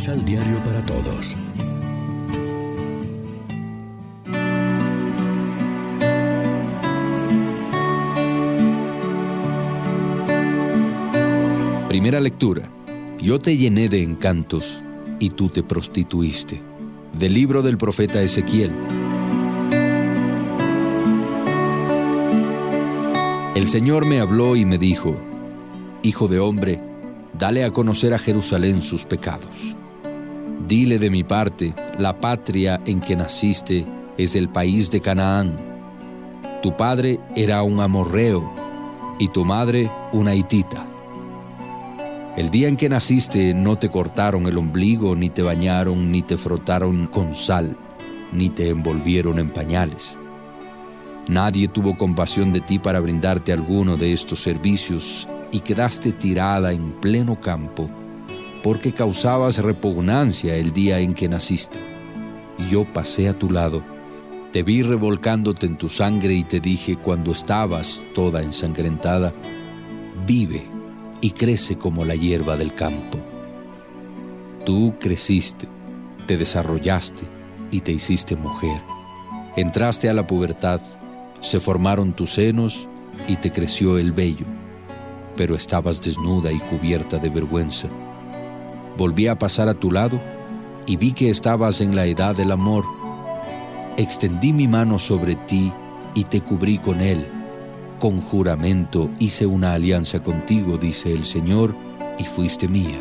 Misal Diario para Todos. Primera lectura. Yo te llené de encantos y tú te prostituiste. Del libro del profeta Ezequiel. El Señor me habló y me dijo, Hijo de hombre, dale a conocer a Jerusalén sus pecados. Dile de mi parte, la patria en que naciste es el país de Canaán. Tu padre era un amorreo y tu madre una hitita. El día en que naciste no te cortaron el ombligo, ni te bañaron, ni te frotaron con sal, ni te envolvieron en pañales. Nadie tuvo compasión de ti para brindarte alguno de estos servicios y quedaste tirada en pleno campo porque causabas repugnancia el día en que naciste. Y yo pasé a tu lado, te vi revolcándote en tu sangre y te dije cuando estabas toda ensangrentada, vive y crece como la hierba del campo. Tú creciste, te desarrollaste y te hiciste mujer. Entraste a la pubertad, se formaron tus senos y te creció el vello, pero estabas desnuda y cubierta de vergüenza. Volví a pasar a tu lado y vi que estabas en la edad del amor. Extendí mi mano sobre ti y te cubrí con él con juramento hice una alianza contigo, dice el Señor, y fuiste mía.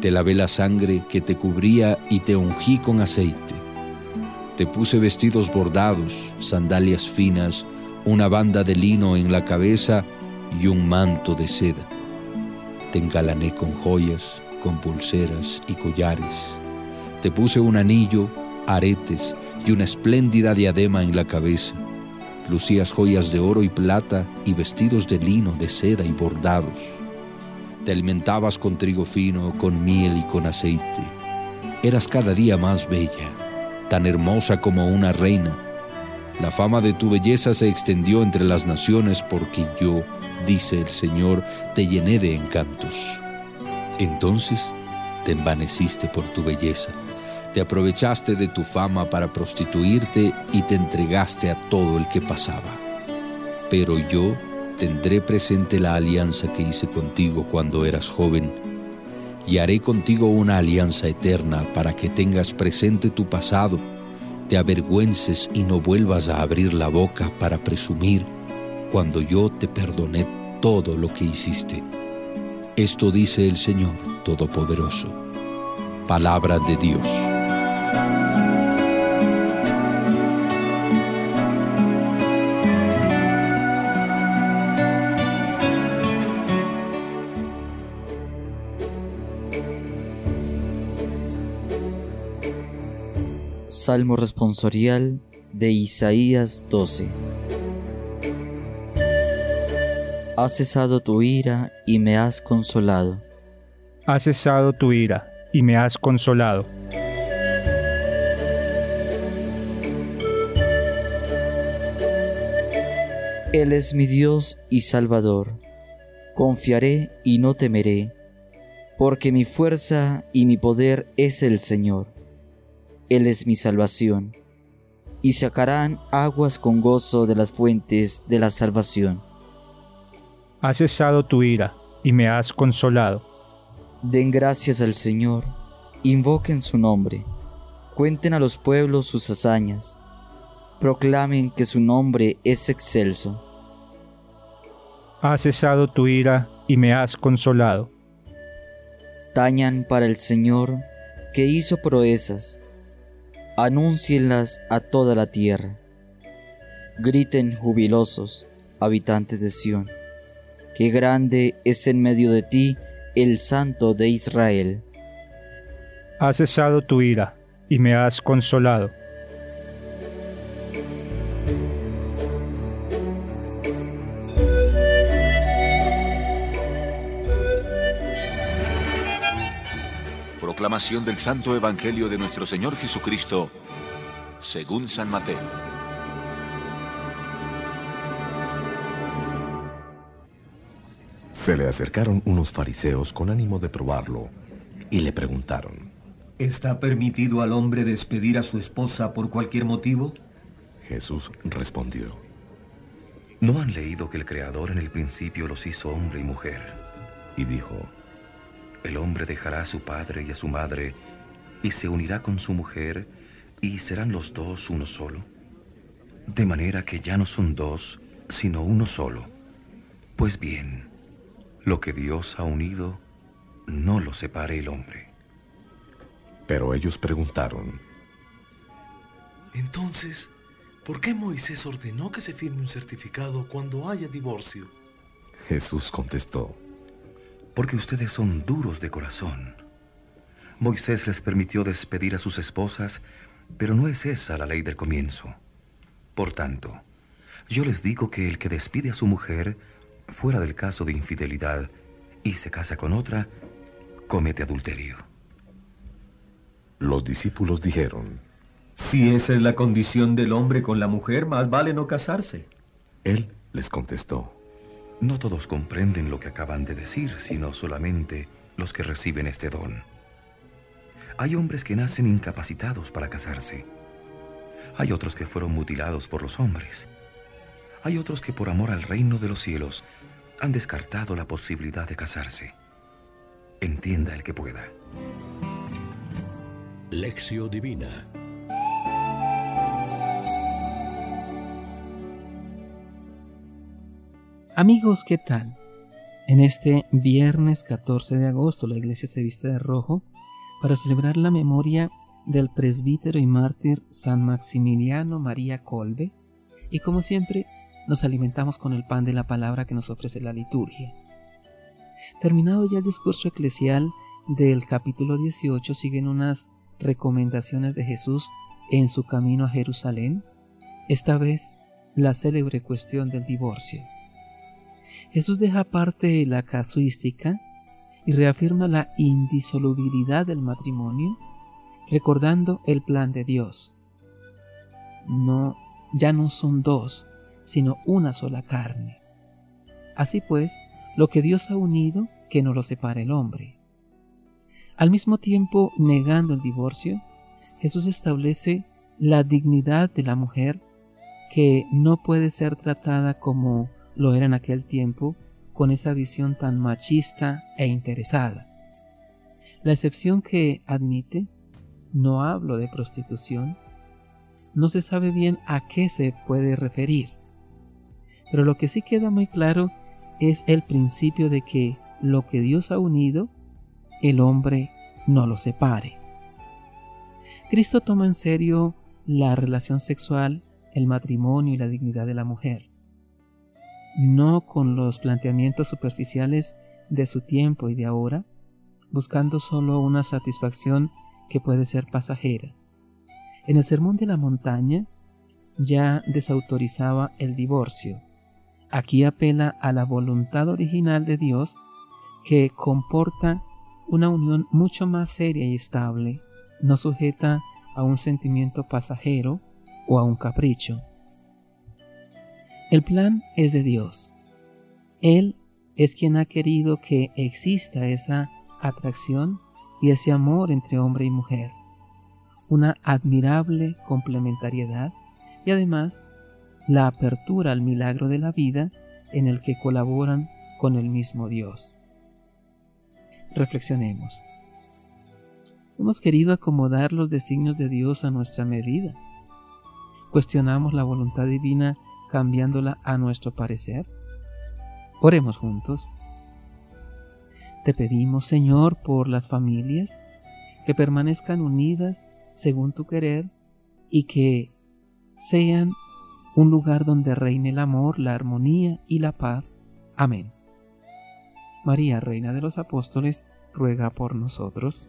Te lavé la sangre que te cubría y te ungí con aceite. Te puse vestidos bordados, sandalias finas, una banda de lino en la cabeza y un manto de seda. Te engalané con joyas, con pulseras y collares. Te puse un anillo, aretes y una espléndida diadema en la cabeza Lucías joyas de oro y plata y vestidos de lino, de seda y bordados. Te alimentabas con trigo fino, con miel y con aceite. Eras cada día más bella, tan hermosa como una reina. La fama de tu belleza se extendió entre las naciones porque yo, dice el Señor, te llené de encantos. Entonces te envaneciste por tu belleza te aprovechaste de tu fama para prostituirte y te entregaste a todo el que pasaba. Pero yo tendré presente la alianza que hice contigo cuando eras joven y haré contigo una alianza eterna para que tengas presente tu pasado, te avergüences y no vuelvas a abrir la boca para presumir cuando yo te perdoné todo lo que hiciste. Esto dice el Señor Todopoderoso. Palabra de Dios. Salmo responsorial de Isaías 12. Has cesado tu ira y me has consolado. Has cesado tu ira y me has consolado. Él es mi Dios y Salvador. Confiaré y no temeré, porque mi fuerza y mi poder es el Señor. Él es mi salvación, y sacarán aguas con gozo de las fuentes de la salvación. Has cesado tu ira y me has consolado. Den gracias al Señor, invoquen su nombre, cuenten a los pueblos sus hazañas, proclamen que su nombre es excelso. Has cesado tu ira y me has consolado. Tañan para el Señor que hizo proezas anúncienlas a toda la tierra. Griten jubilosos, habitantes de Sión, que grande es en medio de ti el Santo de Israel. Has cesado tu ira y me has consolado. Proclamación del Santo Evangelio de nuestro Señor Jesucristo, según San Mateo. Se le acercaron unos fariseos con ánimo de probarlo y le preguntaron, ¿Está permitido al hombre despedir a su esposa por cualquier motivo? Jesús respondió, ¿No han leído que el Creador en el principio los hizo hombre y mujer? Y dijo, El hombre dejará a su padre y a su madre y se unirá con su mujer y serán los dos uno solo. De manera que ya no son dos, sino uno solo. Pues bien, lo que Dios ha unido, no lo separe el hombre. Pero ellos preguntaron, Entonces, ¿por qué Moisés ordenó que se firme un certificado cuando haya divorcio? Jesús contestó, Porque ustedes son duros de corazón. Moisés les permitió despedir a sus esposas, pero no es esa la ley del comienzo. Por tanto, yo les digo que el que despide a su mujer, fuera del caso de infidelidad, y se casa con otra, comete adulterio. Los discípulos dijeron, Si esa es la condición del hombre con la mujer, más vale no casarse. Él les contestó, No todos comprenden lo que acaban de decir, sino solamente los que reciben este don. Hay hombres que nacen incapacitados para casarse. Hay otros que fueron mutilados por los hombres. Hay otros que por amor al reino de los cielos han descartado la posibilidad de casarse. Entienda el que pueda. Lección Divina Amigos, ¿qué tal? En este viernes 14 de agosto la iglesia se viste de rojo para celebrar la memoria del presbítero y mártir San Maximiliano María Colbe y como siempre nos alimentamos con el pan de la palabra que nos ofrece la liturgia. Terminado ya el discurso eclesial del capítulo 18 siguen unas recomendaciones de Jesús en su camino a Jerusalén, esta vez la célebre cuestión del divorcio. Jesús deja aparte la casuística y reafirma la indisolubilidad del matrimonio, recordando el plan de Dios. No, ya no son dos, sino una sola carne. Así pues, lo que Dios ha unido, que no lo separe el hombre. Al mismo tiempo, negando el divorcio, Jesús establece la dignidad de la mujer que no puede ser tratada como lo era en aquel tiempo, con esa visión tan machista e interesada. La excepción que admite, no hablo de prostitución, no se sabe bien a qué se puede referir, pero lo que sí queda muy claro es el principio de que lo que Dios ha unido, el hombre no lo separe. Cristo toma en serio la relación sexual, el matrimonio y la dignidad de la mujer no con los planteamientos superficiales de su tiempo y de ahora, buscando solo una satisfacción que puede ser pasajera. En el Sermón de la Montaña ya desautorizaba el divorcio. Aquí apela a la voluntad original de Dios que comporta una unión mucho más seria y estable, no sujeta a un sentimiento pasajero o a un capricho. El plan es de Dios. Él es quien ha querido que exista esa atracción y ese amor entre hombre y mujer, una admirable complementariedad y además la apertura al milagro de la vida en el que colaboran con el mismo Dios. Reflexionemos. Hemos querido acomodar los designios de Dios a nuestra medida. Cuestionamos la voluntad divina cambiándola a nuestro parecer? Oremos juntos. Te pedimos, Señor, por las familias, que permanezcan unidas según tu querer y que sean un lugar donde reine el amor, la armonía y la paz. Amén. María, Reina de los Apóstoles, ruega por nosotros.